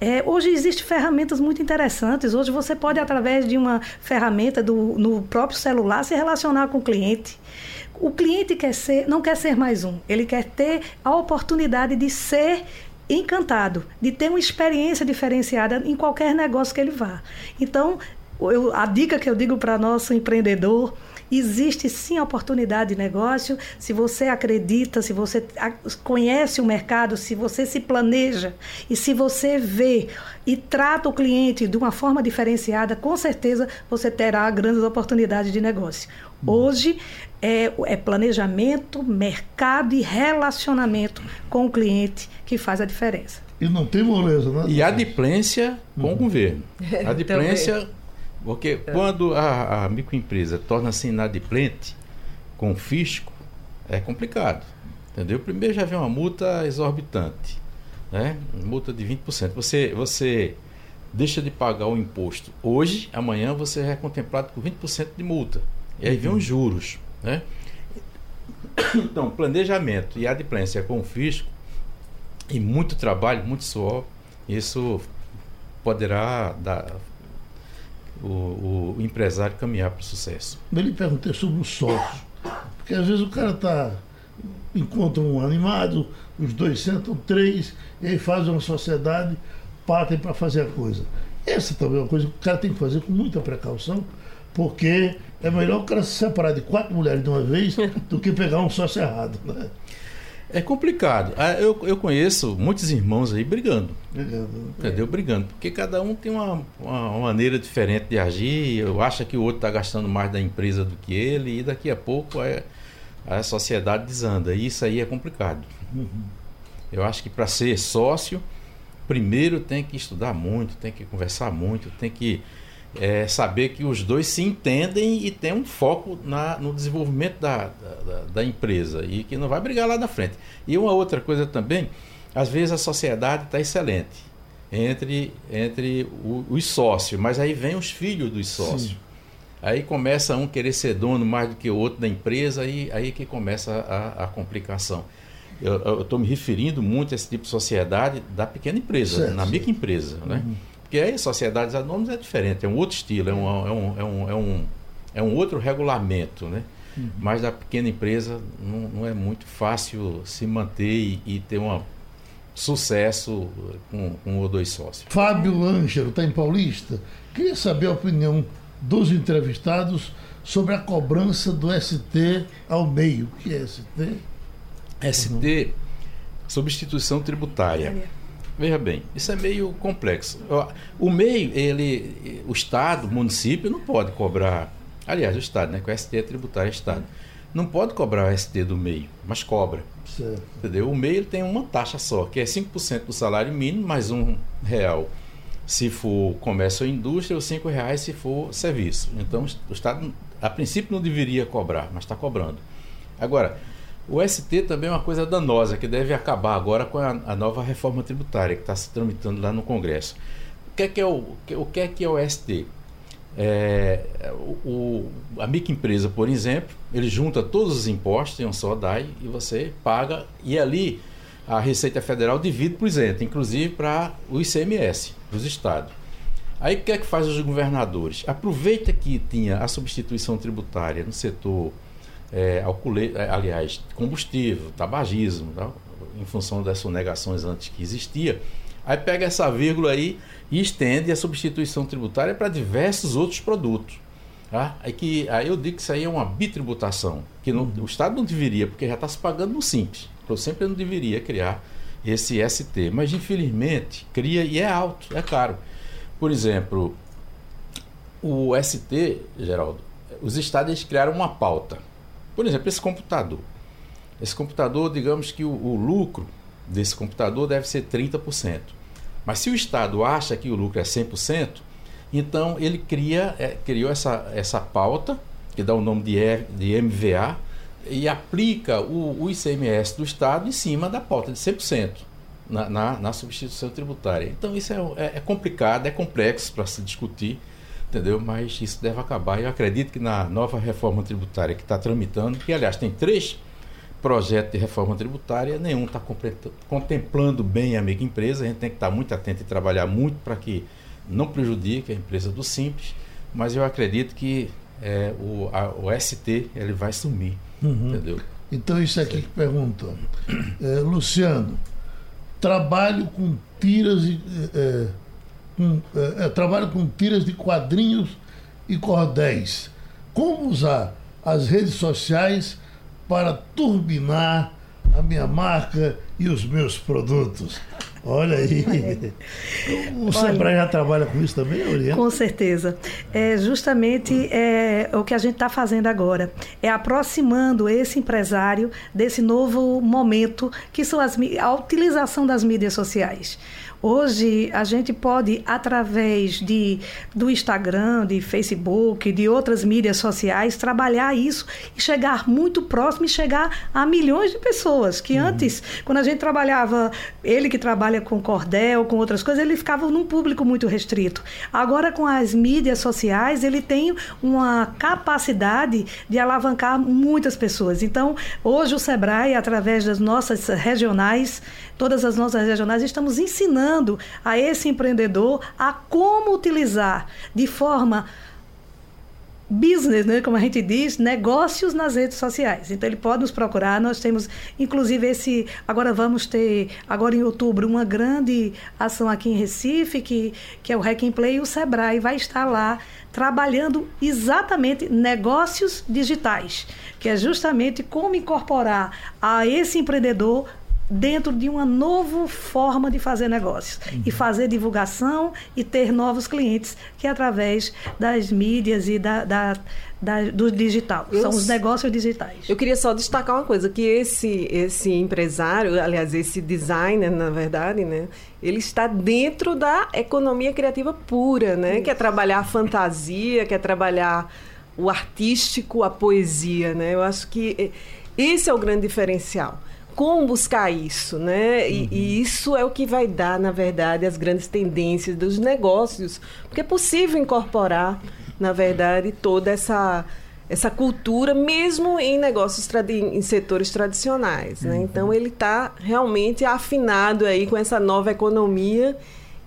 é, hoje existem ferramentas muito interessantes. Hoje você pode, através de uma ferramenta do, no próprio celular, se relacionar com o cliente. O cliente quer ser, não quer ser mais um, ele quer ter a oportunidade de ser encantado de ter uma experiência diferenciada em qualquer negócio que ele vá. Então, eu, a dica que eu digo para nosso empreendedor existe sim oportunidade de negócio se você acredita, se você conhece o mercado, se você se planeja e se você vê e trata o cliente de uma forma diferenciada, com certeza você terá grandes oportunidades de negócio. Hoje é, é, planejamento, mercado e relacionamento com o cliente que faz a diferença. E não tem moleza, né? E adimplência com uhum. o governo. Adimplência, porque é. quando a, a microempresa torna-se inadimplente com o fisco, é complicado. Entendeu? Primeiro já vem uma multa exorbitante, né? Multa de 20%. Você, você deixa de pagar o imposto hoje, amanhã você é contemplado com 20% de multa. E aí vem os uhum. juros. Né? Então, planejamento e adimplência com o fisco e muito trabalho, muito suor, isso poderá dar o, o empresário caminhar para o sucesso. Eu lhe perguntei sobre o sócio, porque às vezes o cara tá encontra um animado, os dois sentam três, e aí fazem uma sociedade, partem para fazer a coisa. Essa também é uma coisa que o cara tem que fazer com muita precaução, porque é melhor o cara se separar de quatro mulheres de uma vez do que pegar um sócio errado. Né? É complicado. Ah, eu, eu conheço muitos irmãos aí brigando. Brigando. Entendeu? Brigando. Porque cada um tem uma, uma, uma maneira diferente de agir. Eu acho que o outro está gastando mais da empresa do que ele. E daqui a pouco é, a sociedade desanda. E isso aí é complicado. Uhum. Eu acho que para ser sócio, primeiro tem que estudar muito, tem que conversar muito, tem que é, saber que os dois se entendem e tem um foco na, no desenvolvimento da, da, da, empresa e que não vai brigar lá na frente. E uma outra coisa também, às vezes a sociedade está excelente entre, entre o, os sócios, mas aí vem os filhos dos sócios. Sim. Aí começa um querer ser dono mais do que o outro da empresa e aí que começa a, a complicação. Eu estou me referindo muito a esse tipo de sociedade da pequena empresa, certo, na microempresa, né? Uhum. Porque aí sociedades anônimas é diferente, é um outro estilo, é um, é um, é um, é um, é um outro regulamento, né? Uhum. Mas a pequena empresa não, não, é muito fácil se manter e, e ter um sucesso com, com um ou dois sócios. Fábio Ângelo, está em Paulista. Queria saber a opinião dos entrevistados sobre a cobrança do ST ao meio. O que é ST? ST, uhum. substituição tributária. Veja bem, isso é meio complexo. O meio, ele, o Estado, o município, não pode cobrar. Aliás, o Estado, né? Que o ST é tributário é Estado. Não pode cobrar o ST do meio, mas cobra. Certo. Entendeu? O meio tem uma taxa só, que é 5% do salário mínimo, mais um real se for comércio ou indústria, ou cinco reais se for serviço. Então, o Estado, a princípio, não deveria cobrar, mas está cobrando. Agora, o ST também é uma coisa danosa que deve acabar agora com a, a nova reforma tributária que está se tramitando lá no Congresso. O que é que é o, o, que é, que é o ST? É, o, a microempresa, por exemplo, ele junta todos os impostos em um só DAI e você paga, e ali a Receita Federal divide por isento, inclusive para o ICMS, dos estados. Aí o que é que faz os governadores? Aproveita que tinha a substituição tributária no setor é, alcoole, é, aliás, combustível, tabagismo, tá? em função das sonegações antes que existia. Aí pega essa vírgula aí e estende a substituição tributária para diversos outros produtos. Tá? Aí, que, aí eu digo que isso aí é uma bitributação, que não, o Estado não deveria, porque já está se pagando no Simples. Eu sempre não deveria criar esse ST. Mas infelizmente cria e é alto, é caro. Por exemplo, o ST, Geraldo, os estados criaram uma pauta por exemplo, esse computador. Esse computador, digamos que o, o lucro desse computador deve ser 30%. Mas se o Estado acha que o lucro é 100%, então ele cria, é, criou essa, essa pauta, que dá o nome de, de MVA, e aplica o, o, ICMS do Estado em cima da pauta de 100% na, na, na substituição tributária. Então isso é, é, é complicado, é complexo para se discutir entendeu? Mas isso deve acabar. Eu acredito que na nova reforma tributária que está tramitando, que aliás tem três projetos de reforma tributária, nenhum está contemplando bem a microempresa. A gente tem que estar tá muito atento e trabalhar muito para que não prejudique a empresa do simples. Mas eu acredito que é, o, a, o ST ele vai sumir, uhum. entendeu? Então isso aqui que pergunta, é, Luciano, trabalho com tiras e é, com, é, trabalho com tiras de quadrinhos e cordéis. Como usar as redes sociais para turbinar a minha marca e os meus produtos. Olha aí. O Sebrae já trabalha com isso também, Oriana? Com certeza. É justamente é, o que a gente está fazendo agora. É aproximando esse empresário desse novo momento que são as, a utilização das mídias sociais. Hoje a gente pode, através de, do Instagram, de Facebook, de outras mídias sociais, trabalhar isso e chegar muito próximo e chegar a milhões de pessoas. Que uhum. antes, quando a gente trabalhava, ele que trabalha com cordel, com outras coisas, ele ficava num público muito restrito. Agora, com as mídias sociais, ele tem uma capacidade de alavancar muitas pessoas. Então, hoje o Sebrae, através das nossas regionais, todas as nossas regionais, estamos ensinando a esse empreendedor a como utilizar de forma business, né, como a gente diz, negócios nas redes sociais. Então ele pode nos procurar. Nós temos, inclusive, esse. Agora vamos ter, agora em outubro, uma grande ação aqui em Recife, que, que é o Hack and Play, e o Sebrae vai estar lá trabalhando exatamente negócios digitais, que é justamente como incorporar a esse empreendedor dentro de uma nova forma de fazer negócios uhum. e fazer divulgação e ter novos clientes que é através das mídias e da, da, da do digital. Eu, são os negócios digitais. Eu queria só destacar uma coisa que esse esse empresário aliás esse designer na verdade né ele está dentro da economia criativa pura né? Isso. quer trabalhar a fantasia quer trabalhar o artístico a poesia né? Eu acho que esse é o grande diferencial como buscar isso, né? E, uhum. e, isso é o que vai dar, na verdade, as grandes tendências dos negócios, porque é possível incorporar, na verdade, toda essa essa cultura, mesmo em negócios em setores tradicionais, né? Uhum. Então ele está realmente afinado aí com essa nova economia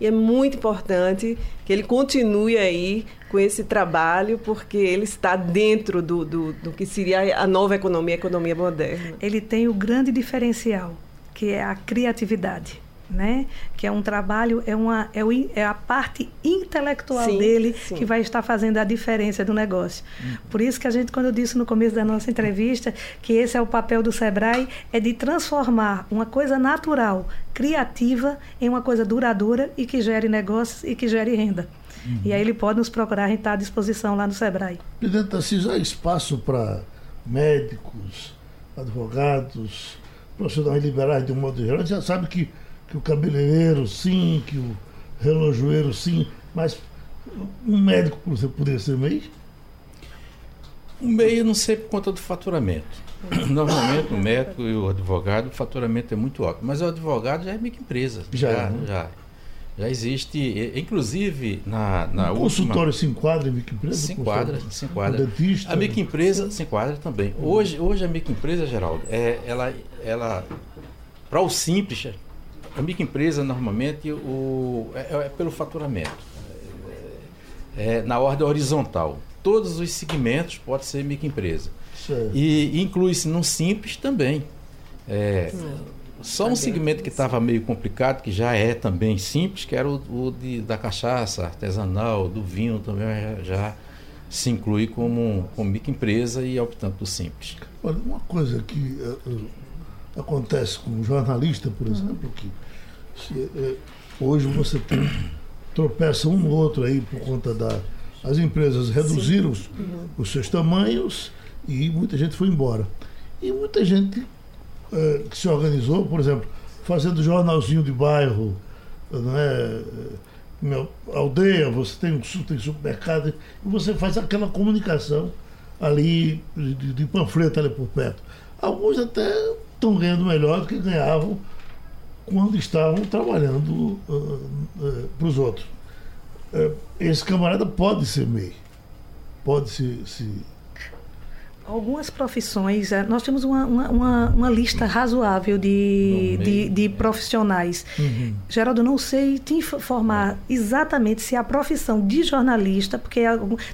e é muito importante que ele continue aí com esse trabalho, porque ele está dentro do, do, do que seria a nova economia, a economia moderna. Ele tem o grande diferencial, que é a criatividade né? Que é um trabalho, é, uma, é, o, é a parte intelectual sim, dele sim. que vai estar fazendo a diferença do negócio. Uhum. Por isso que a gente, quando eu disse no começo da nossa entrevista, que esse é o papel do Sebrae, é de transformar uma coisa natural, criativa, em uma coisa duradoura e que gere negócios e que gere renda. Uhum. E aí ele pode nos procurar, a gente está à disposição lá no Sebrae. Presidente Assis, há espaço para médicos, advogados, profissionais liberais de um modo geral. A gente já sabe que que o cabeleireiro sim, que o relojoeiro sim, mas um médico você poderia ser MEI? O MEI eu não sei por conta do faturamento. Normalmente o médico e o advogado, o faturamento é muito alto. Mas o advogado já é microempresa. Já, já, né? já, já. existe, inclusive na, na o última... consultório se enquadra em microempresa? Se enquadra, se enquadra. Dentista, a microempresa se enquadra também. Hoje, hoje a microempresa, Geraldo, é, ela, ela para o simples, a microempresa, normalmente, o, é, é, pelo faturamento. É, é, na ordem horizontal. Todos os segmentos podem ser microempresa. E inclui-se no simples também. É, só um segmento que estava meio complicado, que já é também simples, que era o, o de, da cachaça artesanal, do vinho também já se inclui como, como microempresa e optando do simples. Olha, uma coisa que uh, acontece com um jornalista, por exemplo, que se, é, hoje você tem tropeça um no outro aí por conta da as empresas reduziram os, os, seus tamanhos e muita gente foi embora. E muita gente é, que se organizou, por exemplo, fazendo jornalzinho de bairro, não é? Minha aldeia, você tem um tem supermercado, e você faz aquela comunicação ali de, de panfleto ali por perto. Alguns até estão ganhando melhor do que ganhavam quando estavam trabalhando uh, uh, para os outros. Uh, esse camarada pode ser MEI, pode se, se Algumas profissões, é, nós temos uma, uma, uma lista razoável de, de, de, profissionais. Uhum. Geraldo, não sei te informar exatamente se a profissão de jornalista, porque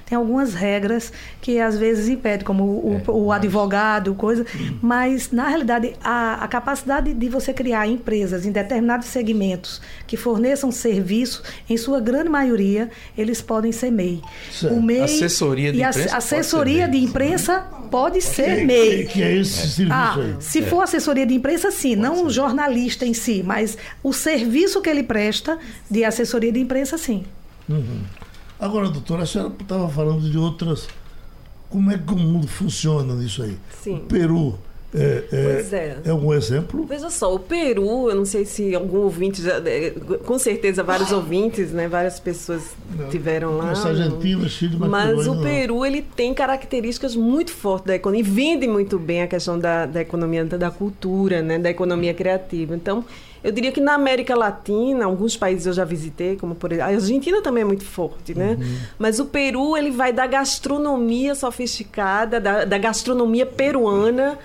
tem algumas regras que às vezes impedem, como o, é, o advogado, coisa, uhum. mas na realidade a, a capacidade de você criar empresas em determinados segmentos que forneçam serviço, em sua grande maioria, eles podem ser MEI. O MEI assessoria de imprensa. assessoria de imprensa Pode ser que, MEI. Que, que é esse serviço ah, aí. Se for assessoria de imprensa, sim, Pode não o jornalista em si, mas o serviço que ele presta de assessoria de imprensa, sim. Uhum. Agora, doutora, a senhora estava falando de outras. Como é que o mundo funciona nisso aí? Sim. O Peru é, é, pois é. é um exemplo. Veja só, o Peru, eu não sei se algum ouvinte, já, é, com certeza vários ouvintes, né, várias pessoas não, tiveram lá. Argentina, Chile, mas, mas o Peru ele tem características muito fortes da economia e vende muito bem a questão da, da economia da cultura, né, da economia criativa. Então eu diria que na América Latina, alguns países eu já visitei, como por exemplo, a Argentina também é muito forte, né? Uhum. Mas o Peru ele vai da gastronomia sofisticada, da, da gastronomia peruana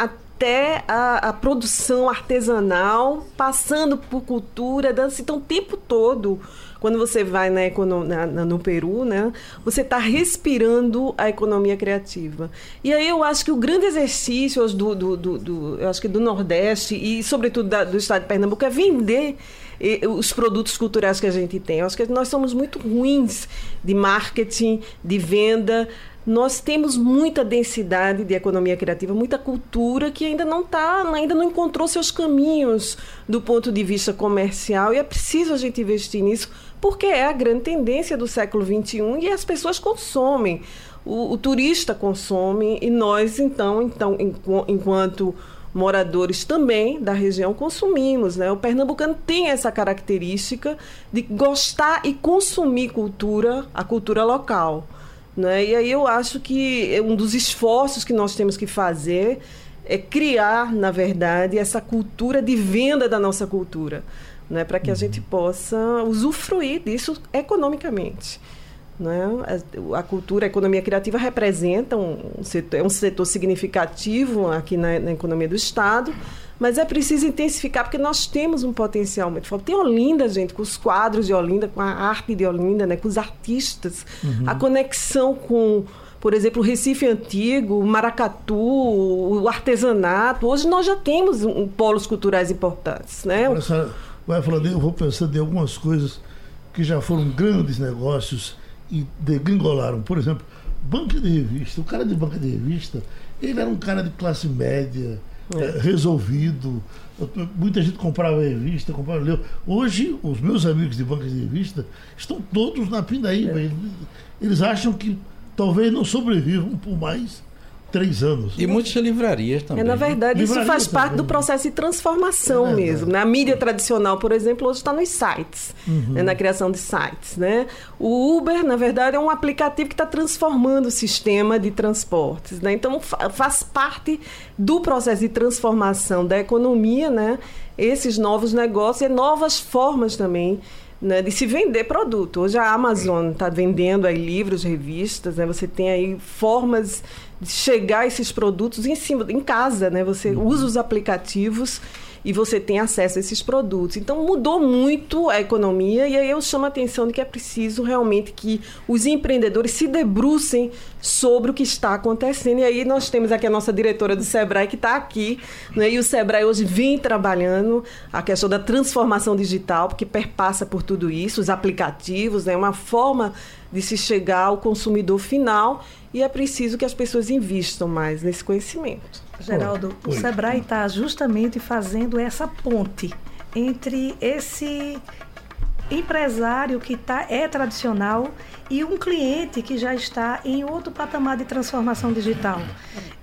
até a, a, produção artesanal, passando por cultura, dança. Então, o tempo todo, quando você vai na, na, no Peru, né, você está respirando a economia criativa. E aí eu acho que o grande exercício do, do, do, do eu acho que do Nordeste e, sobretudo, da, do estado de Pernambuco é vender os produtos culturais que a gente tem. Eu acho que nós somos muito ruins de marketing, de venda nós temos muita densidade de economia criativa, muita cultura que ainda não tá, ainda não encontrou seus caminhos do ponto de vista comercial e é preciso a gente investir nisso porque é a grande tendência do século XXI e as pessoas consomem. O, o turista consome e nós então, então enquanto moradores também da região consumimos, né? O pernambucano tem essa característica de gostar e consumir cultura, a cultura local. Né? E aí eu acho que um dos esforços que nós temos que fazer é criar, na verdade, essa cultura de venda da nossa cultura, né? para que a gente possa usufruir disso economicamente. Né? A, a cultura, a economia criativa representa um, setor, é um setor significativo aqui na, na economia do Estado, mas é preciso intensificar, porque nós temos um potencial muito forte. Tem Olinda, gente, com os quadros de Olinda, com a arte de Olinda, né, com os artistas, uhum. a conexão com por exemplo, o Recife Antigo, o Maracatu, o artesanato. Hoje nós já temos um, polos culturais importantes. Né? Agora, senhora vai falando, eu vou pensando em algumas coisas que já foram grandes negócios e degringolaram. Por exemplo, banca de revista. O cara de banca de revista, ele era um cara de classe média, é. resolvido. Muita gente comprava revista, comprava leu. Hoje, os meus amigos de bancas de revista estão todos na pindaíba. É. Eles acham que talvez não sobrevivam por mais três anos. E muitas livrarias também. É, na verdade, isso faz parte também. do processo de transformação é mesmo. Né? A mídia tradicional, por exemplo, hoje está nos sites, uhum. né? na criação de sites. Né? O Uber, na verdade, é um aplicativo que está transformando o sistema de transportes. Né? Então, faz parte do processo de transformação da economia, né? esses novos negócios e novas formas também né, de se vender produto. Hoje a Amazon está vendendo aí livros, revistas, né, você tem aí formas chegar esses produtos em cima, em casa, né? Você uhum. usa os aplicativos e você tem acesso a esses produtos. Então mudou muito a economia e aí eu chamo a atenção de que é preciso realmente que os empreendedores se debrucem sobre o que está acontecendo. E aí nós temos aqui a nossa diretora do Sebrae que está aqui, né? e o Sebrae hoje vem trabalhando a questão da transformação digital, porque perpassa por tudo isso, os aplicativos, é né? uma forma de se chegar ao consumidor final e é preciso que as pessoas invistam mais nesse conhecimento. Geraldo, o Sebrae está justamente fazendo essa ponte entre esse empresário que tá, é tradicional e um cliente que já está em outro patamar de transformação digital.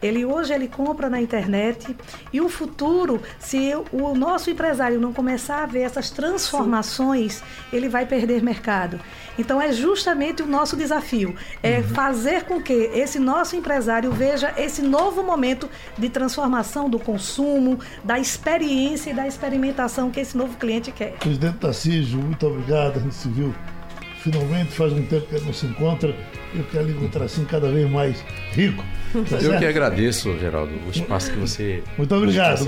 Ele hoje ele compra na internet e o futuro, se o nosso empresário não começar a ver essas transformações, Sim. ele vai perder mercado. Então é justamente o nosso desafio, é uhum. fazer com que esse nosso empresário veja esse novo momento de transformação do consumo, da experiência e da experimentação que esse novo cliente quer. Presidente Tarcísio, muito obrigado. A gente se viu finalmente, faz um tempo que não se encontra. Eu quero encontrar assim cada vez mais rico. Tá Eu certo? que agradeço, Geraldo, o espaço que você. Muito obrigado.